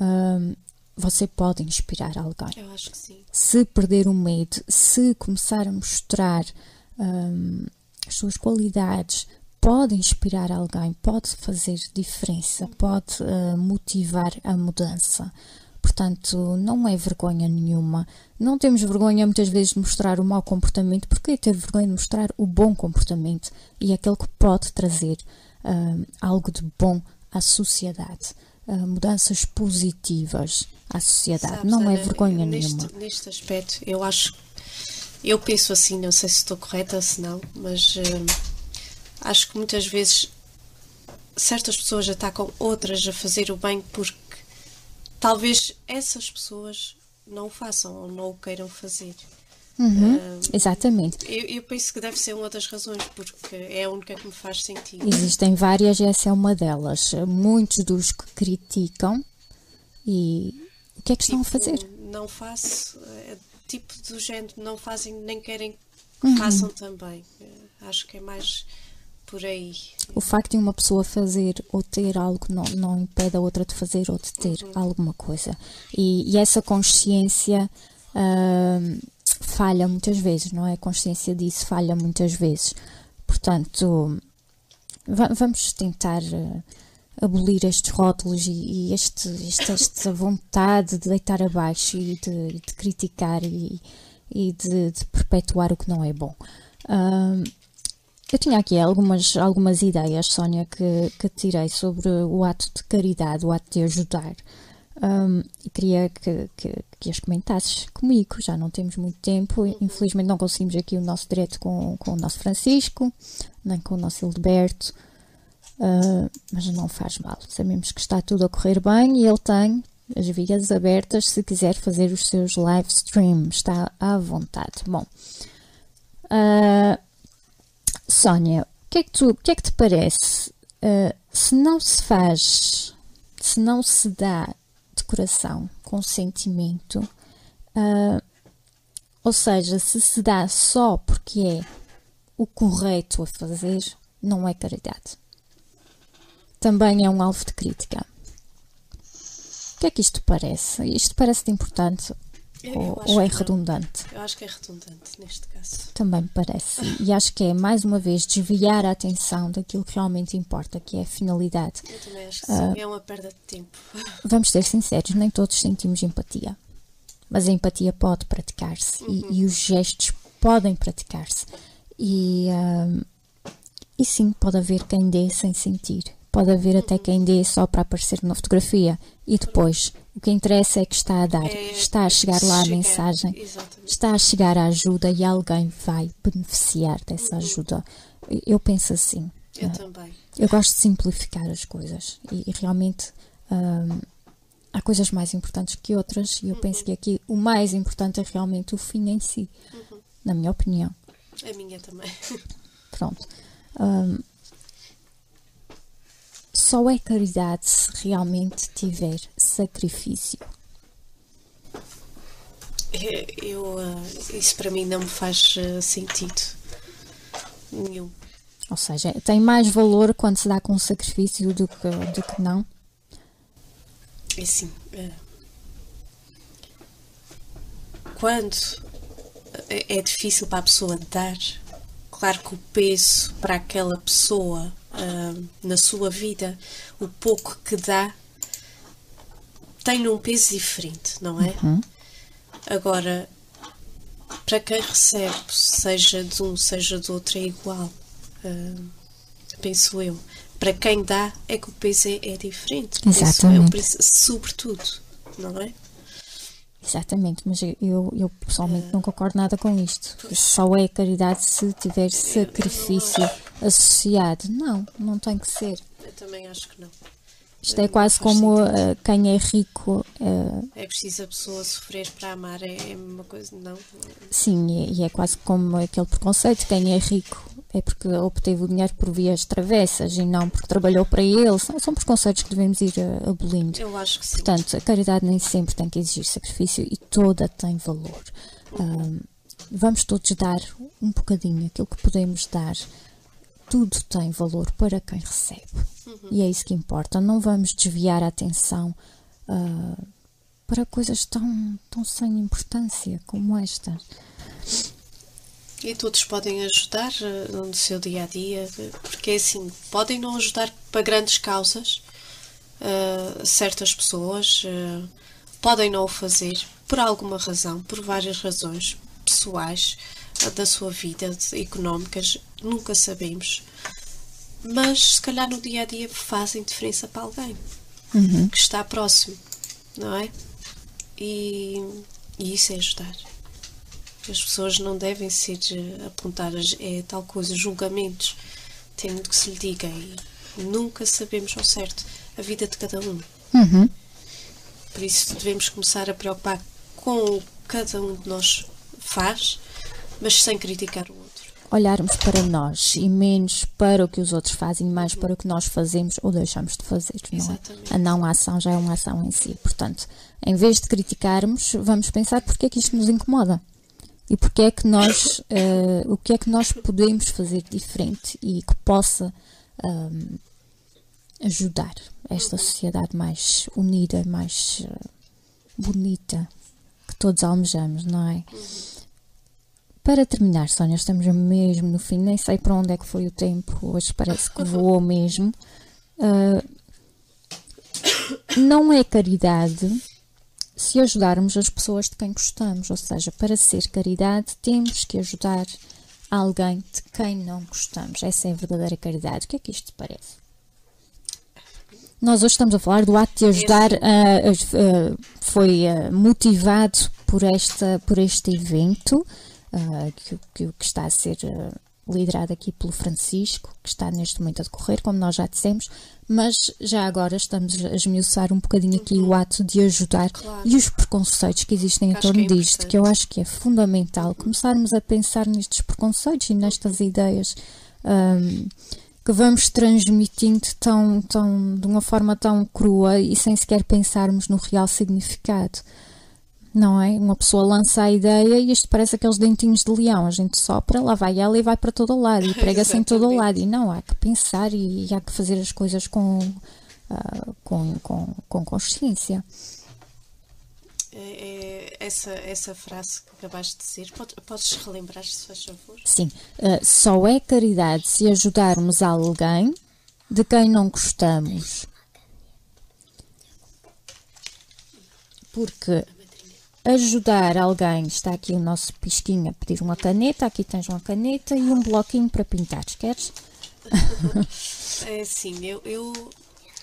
hum, você pode inspirar alguém Eu acho que sim. se perder o medo, se começar a mostrar hum, as suas qualidades, pode inspirar alguém, pode fazer diferença, pode uh, motivar a mudança. Portanto, não é vergonha nenhuma. Não temos vergonha muitas vezes de mostrar o mau comportamento, porque ter vergonha de mostrar o bom comportamento e aquele que pode trazer hum, algo de bom à sociedade, uh, mudanças positivas à sociedade. Sabes, não é vergonha neste, nenhuma. Neste aspecto, eu acho. Eu penso assim, não sei se estou correta, se não, mas hum, acho que muitas vezes certas pessoas atacam outras a fazer o bem porque talvez essas pessoas não o façam ou não o queiram fazer. Uhum, Hum, exatamente. eu, eu penso que deve ser uma das razões, porque é a única que me faz sentido. Existem várias e essa é uma delas. Muitos dos que criticam e o que é que estão a Tipo, fazer? Não faço, é, tipo do género, não fazem nem querem que Uhum. façam também. Eh, Acho que é mais por aí. O facto de uma pessoa fazer ou ter algo não, não impede a outra de fazer ou de ter alguma coisa. E, e essa consciência ahm, falha muitas vezes, não é? A consciência disso falha muitas vezes. Portanto, va- vamos tentar eh, abolir estes rótulos e, e este, este- esta vontade de deitar abaixo e de, de criticar e, e de, de perpetuar o que não é bom. Ahm, eu tinha aqui algumas, algumas ideias, Sónia, que, que tirei sobre o ato de caridade, o ato de ajudar. Ahm, e queria que, que, que as comentasses comigo. Já não temos muito tempo, infelizmente não conseguimos aqui o nosso direto com, com o nosso Francisco, nem com o nosso Hildeberto, Ah, mas não faz mal. Sabemos que está tudo a correr bem e ele tem as vias abertas se quiser fazer os seus live streams. Está à vontade. Bom. ah, Sónia, o que é que, tu, que, é que te parece? Uh, se não se faz, se não se dá de coração, com sentimento, uh, Ou seja, se se dá só porque é o correto a fazer, não é caridade. Também é um alvo de crítica. O que é que isto parece? Isto parece-te importante Eu ou, é redundante? Eu acho que é redundante neste caso. Também me parece. E acho que é, mais uma vez, desviar a atenção daquilo que realmente importa, que é a finalidade. Eu também acho que Ah. sim. É uma perda de tempo. Vamos ser sinceros, nem todos sentimos empatia. Mas a empatia pode praticar-se e, e os gestos podem praticar-se. E, ahm, e sim, pode haver quem dê sem sentir. Pode haver até quem dê só para aparecer na fotografia. E depois, o que interessa é que está a dar, É- está a chegar lá a mensagem, está a chegar a ajuda e alguém vai beneficiar dessa ajuda. Eu penso assim. Eu também. eu gosto de simplificar as coisas e, e realmente hum, há coisas mais importantes que outras e eu penso que aqui o mais importante é realmente o fim em si, na minha opinião. A minha também. Pronto. Hum, só é caridade se realmente tiver sacrifício. É, Eu, ah, isso para mim não me faz ah, sentido nenhum. Ou seja, tem mais valor quando se dá com sacrifício do que, do que não. É assim. ah, quando é é difícil para a pessoa dar, claro que o peso para aquela pessoa ah, na sua vida, o pouco que dá, tem um peso diferente, não é? Agora, para quem recebe, seja de um, seja do outro, é igual. ah, penso eu. Para quem dá, é que o peso é, é diferente. Eu, Exatamente. isso, sobretudo, não é? Exatamente, mas eu, eu, pessoalmente não concordo nada com isto. Só é caridade se tiver sacrifício associado. Não, não tem que ser. Eu também acho que não. Isto é quase como eh, quem é rico, eh, É preciso a pessoa sofrer para amar, é é uma coisa, não. sim, e, e é quase como aquele preconceito: quem é rico é porque obteve o dinheiro por vias travessas e não porque trabalhou para ele. São, são preconceitos que devemos ir eh, abolindo. Eu acho que sim. Portanto, a caridade nem sempre tem que exigir sacrifício e toda tem valor. Ahm, vamos todos dar um bocadinho aquilo que podemos dar. Tudo tem valor para quem recebe. E é isso que importa. Não vamos desviar a atenção ah, para coisas tão, tão sem importância como esta. E todos podem ajudar eh, no seu dia a dia, porque é assim, podem não ajudar para grandes causas, eh, certas pessoas eh, podem não o fazer por alguma razão, por várias razões pessoais da sua vida, de- económicas, nunca sabemos. Mas se calhar no dia a dia fazem diferença para alguém que está próximo, não é? E, e isso é ajudar. As pessoas não devem ser eh, apontadas, é tal coisa, julgamentos. Tem muito que se lhe diga e nunca sabemos ao certo a vida de cada um. Uhum. Por isso devemos começar a preocupar com o que cada um de nós faz, mas sem criticar o outro. Olharmos para nós e menos para o que os outros fazem, mais para o que nós fazemos ou deixamos de fazer. Não é? A não ação já é uma ação em si. Portanto, em vez de criticarmos, vamos pensar porque é que isto nos incomoda. E porque é que nós, eh, o que é que nós podemos fazer diferente e que possa ahm, ajudar esta sociedade mais unida, mais eh, bonita, que todos almejamos, não é? Para terminar, Sónia, estamos mesmo no fim, nem sei para onde é que foi o tempo, hoje parece que voou mesmo. Ah, não é caridade se ajudarmos as pessoas de quem gostamos, ou seja, para ser caridade temos que ajudar alguém de quem não gostamos. Essa é a verdadeira caridade. O que é que isto te parece? Nós hoje estamos a falar do ato de ajudar, as- ah, foi ah, motivado por, esta, por este evento que, que, que está a ser liderado aqui pelo Francisco, que está neste momento a decorrer, como nós já dissemos, mas já agora estamos a esmiuçar um bocadinho aqui o ato de ajudar Claro. e os preconceitos que existem em que torno é disto, que eu acho que é fundamental começarmos a pensar nestes preconceitos e nestas ideias ahm, que vamos transmitindo tão, tão, de uma forma tão crua e sem sequer pensarmos no real significado. Não é? Uma pessoa lança a ideia e isto parece aqueles dentinhos de leão. A gente sopra, lá vai ela e vai para todo o lado. E prega-se em todo o lado. E não, há que pensar e, e há que fazer as coisas com, ah, com, com, com consciência. É- é essa, essa frase que acabaste de dizer, pode- podes relembrar, se faz favor? Sim, ah, só é caridade se ajudarmos alguém de quem não gostamos. Porque ajudar alguém, está aqui o nosso pisquinho a pedir uma caneta, aqui tens uma caneta e um bloquinho para pintar, queres? É assim, eu, eu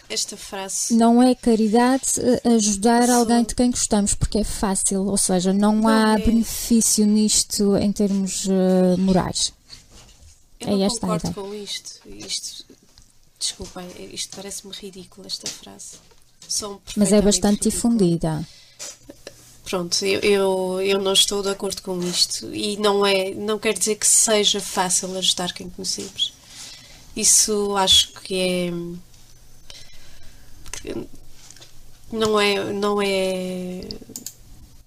esta frase Não é caridade eh, ajudar Só- alguém de quem gostamos, porque é fácil, ou seja, não, Não há é. benefício nisto em termos eh, morais. Eu É não esta a concordo ideia. com isto. Isto, desculpa, isto parece-me ridículo, esta frase. Mas é bastante ridícula. difundida. Pronto, eu, eu, eu não estou de acordo com isto. E não é, não quer dizer que seja fácil ajudar quem conhecemos. Isso acho que é. que não é. Não é.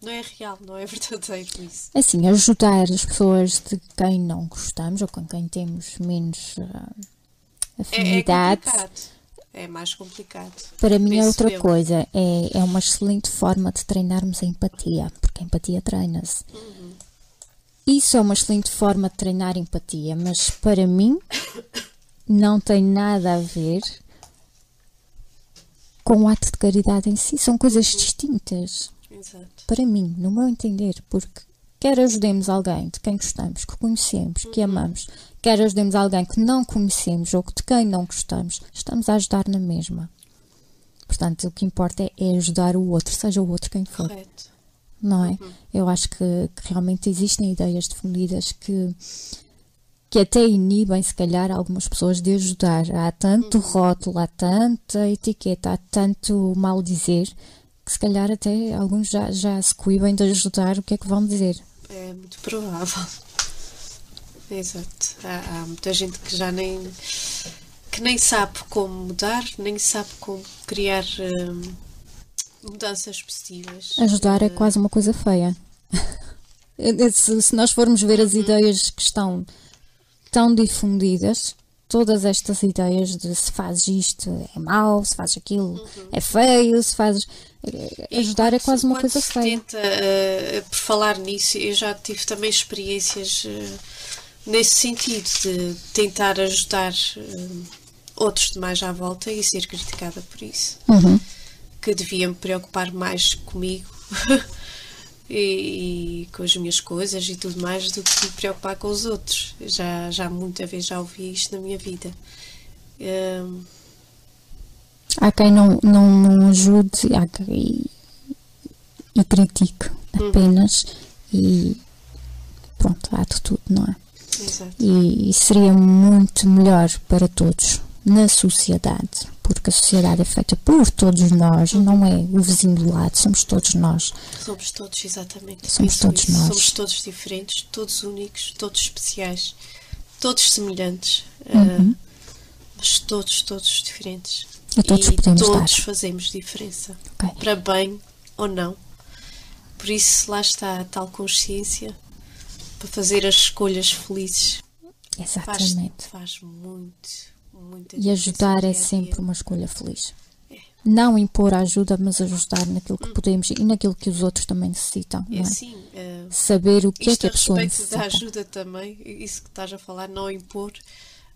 Não é real, não é verdadeiro isso. Assim, ajudar as pessoas de quem não gostamos ou com quem temos menos ah, É, é afinidade, complicado. É mais complicado. para mim é outra eu. coisa. É, é uma excelente forma de treinarmos a empatia, porque a empatia treina-se. Uhum. Isso é uma excelente forma de treinar empatia, mas para mim não tem nada a ver com o ato de caridade em si. São coisas Uhum. distintas. Exato. para mim, no meu entender, porque quer ajudemos alguém de quem gostamos, que conhecemos, que amamos, quer ajudemos alguém que não conhecemos ou de quem não gostamos, estamos a ajudar na mesma. Portanto, o que importa é, é ajudar o outro, seja o outro quem for, Correto. não é? Eu acho que, que realmente existem ideias difundidas que que até inibem, se calhar, algumas pessoas de ajudar. Há tanto rótulo, há tanta etiqueta, há tanto mal dizer, que se calhar até alguns já, já se coibem de ajudar o que é que vão dizer. É muito provável. Exato. Há, há muita gente que já nem que nem sabe como mudar, nem sabe como criar hum, mudanças positivas. Ajudar é Eh, quase uma coisa feia. se, se nós formos ver as ideias que estão tão difundidas, todas estas ideias de se fazes isto é mau, se fazes aquilo é feio, se fazes. E Ajudar é quase uma coisa se feia. Tenta, eh, por falar nisso, eu já tive também experiências eh, nesse sentido de tentar ajudar eh, outros demais à volta e ser criticada por isso. Uhum. Que devia me preocupar mais comigo e, e com as minhas coisas e tudo mais do que me preocupar com os outros. Já, já muita vez já ouvi isto na minha vida. Hum, Há quem não, não, não ajude há quem, e, e critique apenas e pronto, há de tudo, não é? exato. E, e seria muito melhor para todos na sociedade, porque a sociedade é feita por todos nós, não é o vizinho do lado, somos todos nós. Somos todos, exatamente. Somos todos isso. nós. Somos todos diferentes, todos únicos, todos especiais, todos semelhantes, Uhum. eh, mas todos, todos diferentes. E todos podemos todos dar. fazemos diferença, Ok. para bem ou não. Por isso, lá está a tal consciência para fazer as escolhas felizes. Faz, Exatamente. faz muito, muita E ajudar é sempre uma escolha feliz. Não impor a ajuda, mas ajudar naquilo que podemos e naquilo que os outros também necessitam. É é? assim, eh, Saber o que é que a pessoa respeito da necessita. ajuda também, isso que estás a falar, não impor,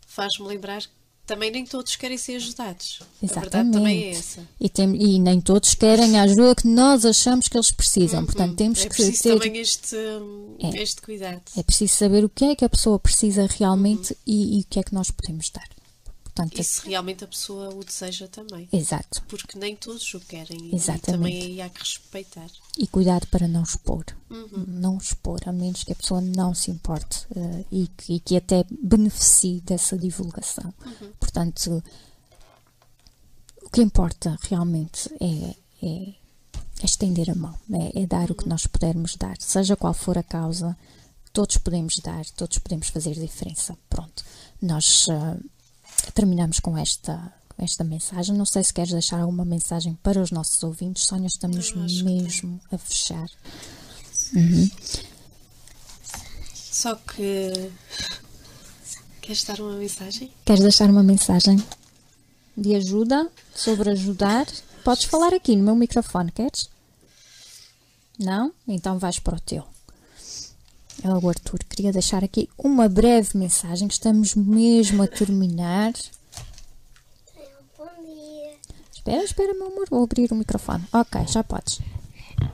faz-me lembrar que também nem todos querem ser ajudados. A verdade também é Exatamente. essa. E, tem- e nem todos querem a ajuda que nós achamos que eles precisam. Portanto, temos é que preciso ter. também este, hum, É. este cuidado. É preciso saber o que é que a pessoa precisa realmente e, e o que é que nós podemos dar. Portanto, E se realmente a pessoa o deseja também. exato. Porque nem todos o querem. Exatamente. e também aí há que respeitar. E cuidado para não expor. Uhum. Não expor, a menos que a pessoa não se importe eh, e, que, e que até beneficie dessa divulgação. Uhum. Portanto, o que importa realmente é, é, é estender a mão, é, é dar o que nós pudermos dar, seja qual for a causa, todos podemos dar, todos podemos fazer diferença. Pronto, nós ah, terminamos com esta esta mensagem. Não sei se queres deixar alguma mensagem para os nossos ouvintes. Sónia, estamos mesmo a fechar. Só que. Queres dar uma mensagem? Queres deixar uma mensagem de ajuda sobre ajudar? Podes falar aqui no meu microfone, queres? Não? Então vais para o teu. É o Arthur. Queria deixar aqui uma breve mensagem que estamos mesmo a terminar. Bom dia. Espera, espera, meu amor. Vou abrir o microfone. Ok, já podes.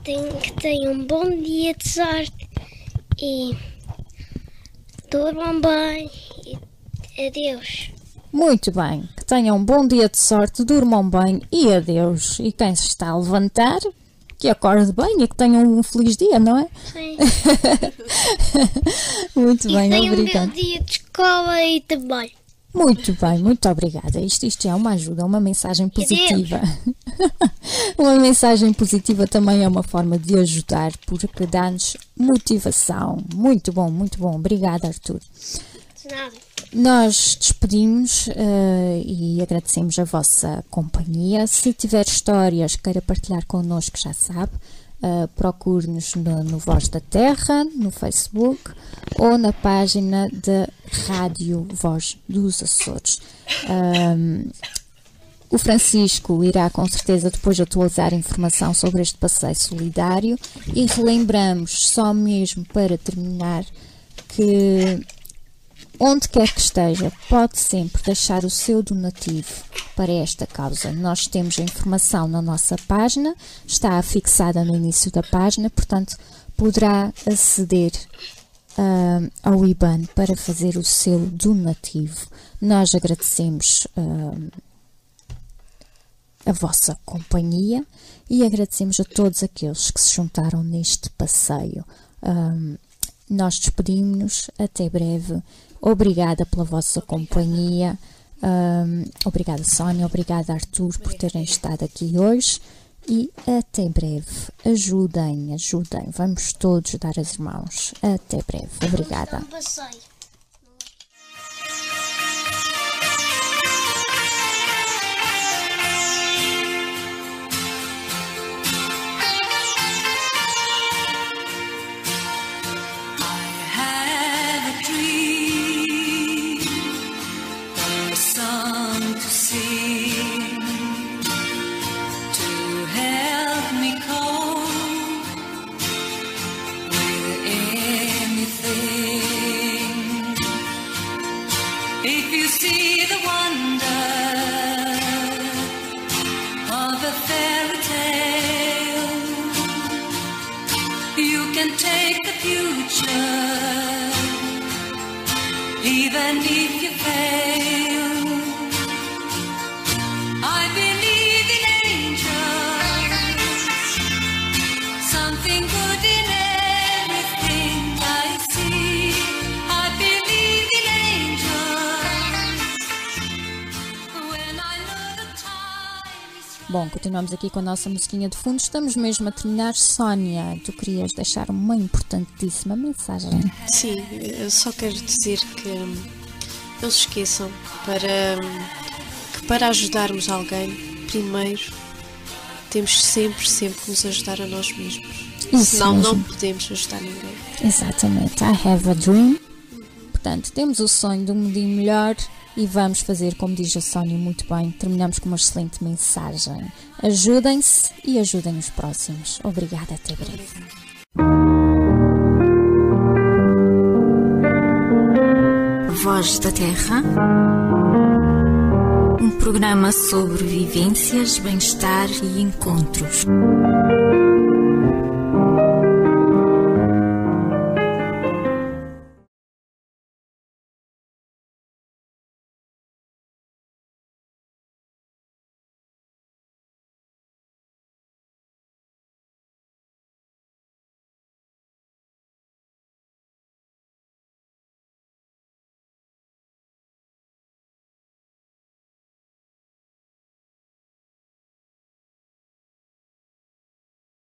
Tenho que um bom dia de sorte e durmam bem e adeus. Muito bem. Que tenham um bom dia de sorte, durmam bem e adeus. E quem se está a levantar, que acorde bem e que tenham um feliz dia, não é? Sim. Muito E bem, tenham um obrigada. bom dia de escola e trabalho. Muito bem, muito obrigada. Isto, isto é uma ajuda, uma mensagem positiva. uma mensagem positiva também é uma forma de ajudar, porque dá-nos motivação. Muito bom, muito bom. Obrigada, Arthur. De nada. Nós despedimos eh, e agradecemos a vossa companhia. Se tiver histórias que queira partilhar connosco, já sabe, eh, procure-nos no, no Voz da Terra, no Facebook ou na página da Rádio Voz dos Açores. Ahm, o Francisco irá com certeza depois atualizar informação sobre este passeio solidário e relembramos só mesmo para terminar que onde quer que esteja, pode sempre deixar o seu donativo para esta causa. Nós temos a informação na nossa página, está fixada no início da página, portanto, poderá aceder ah, ao IBAN para fazer o seu donativo. Nós agradecemos ah, a vossa companhia e agradecemos a todos aqueles que se juntaram neste passeio. Ahm, nós despedimos-nos, até breve. Obrigada pela vossa companhia. Ahm, obrigada, Sónia. Obrigada, Arthur, por terem estado aqui hoje. E até breve. Ajudem, ajudem. Vamos todos dar as mãos. Até breve. Obrigada. Even if you fail. Bom, continuamos aqui com a nossa musiquinha de fundo. Estamos mesmo a terminar. Sónia, tu querias deixar uma importantíssima mensagem. Sim, eu só quero dizer que hum, não se esqueçam para, hum, que para ajudarmos alguém, primeiro temos sempre, sempre que nos ajudar a nós mesmos. Isso Senão não mesmo. podemos ajudar ninguém. Exatamente. I have a dream. Portanto, temos o sonho de um mundinho melhor e vamos fazer, como diz a Sónia muito bem, terminamos com uma excelente mensagem. Ajudem-se e ajudem os próximos. Obrigada, até breve. Voz da Terra. Um programa sobre vivências, bem-estar e encontros.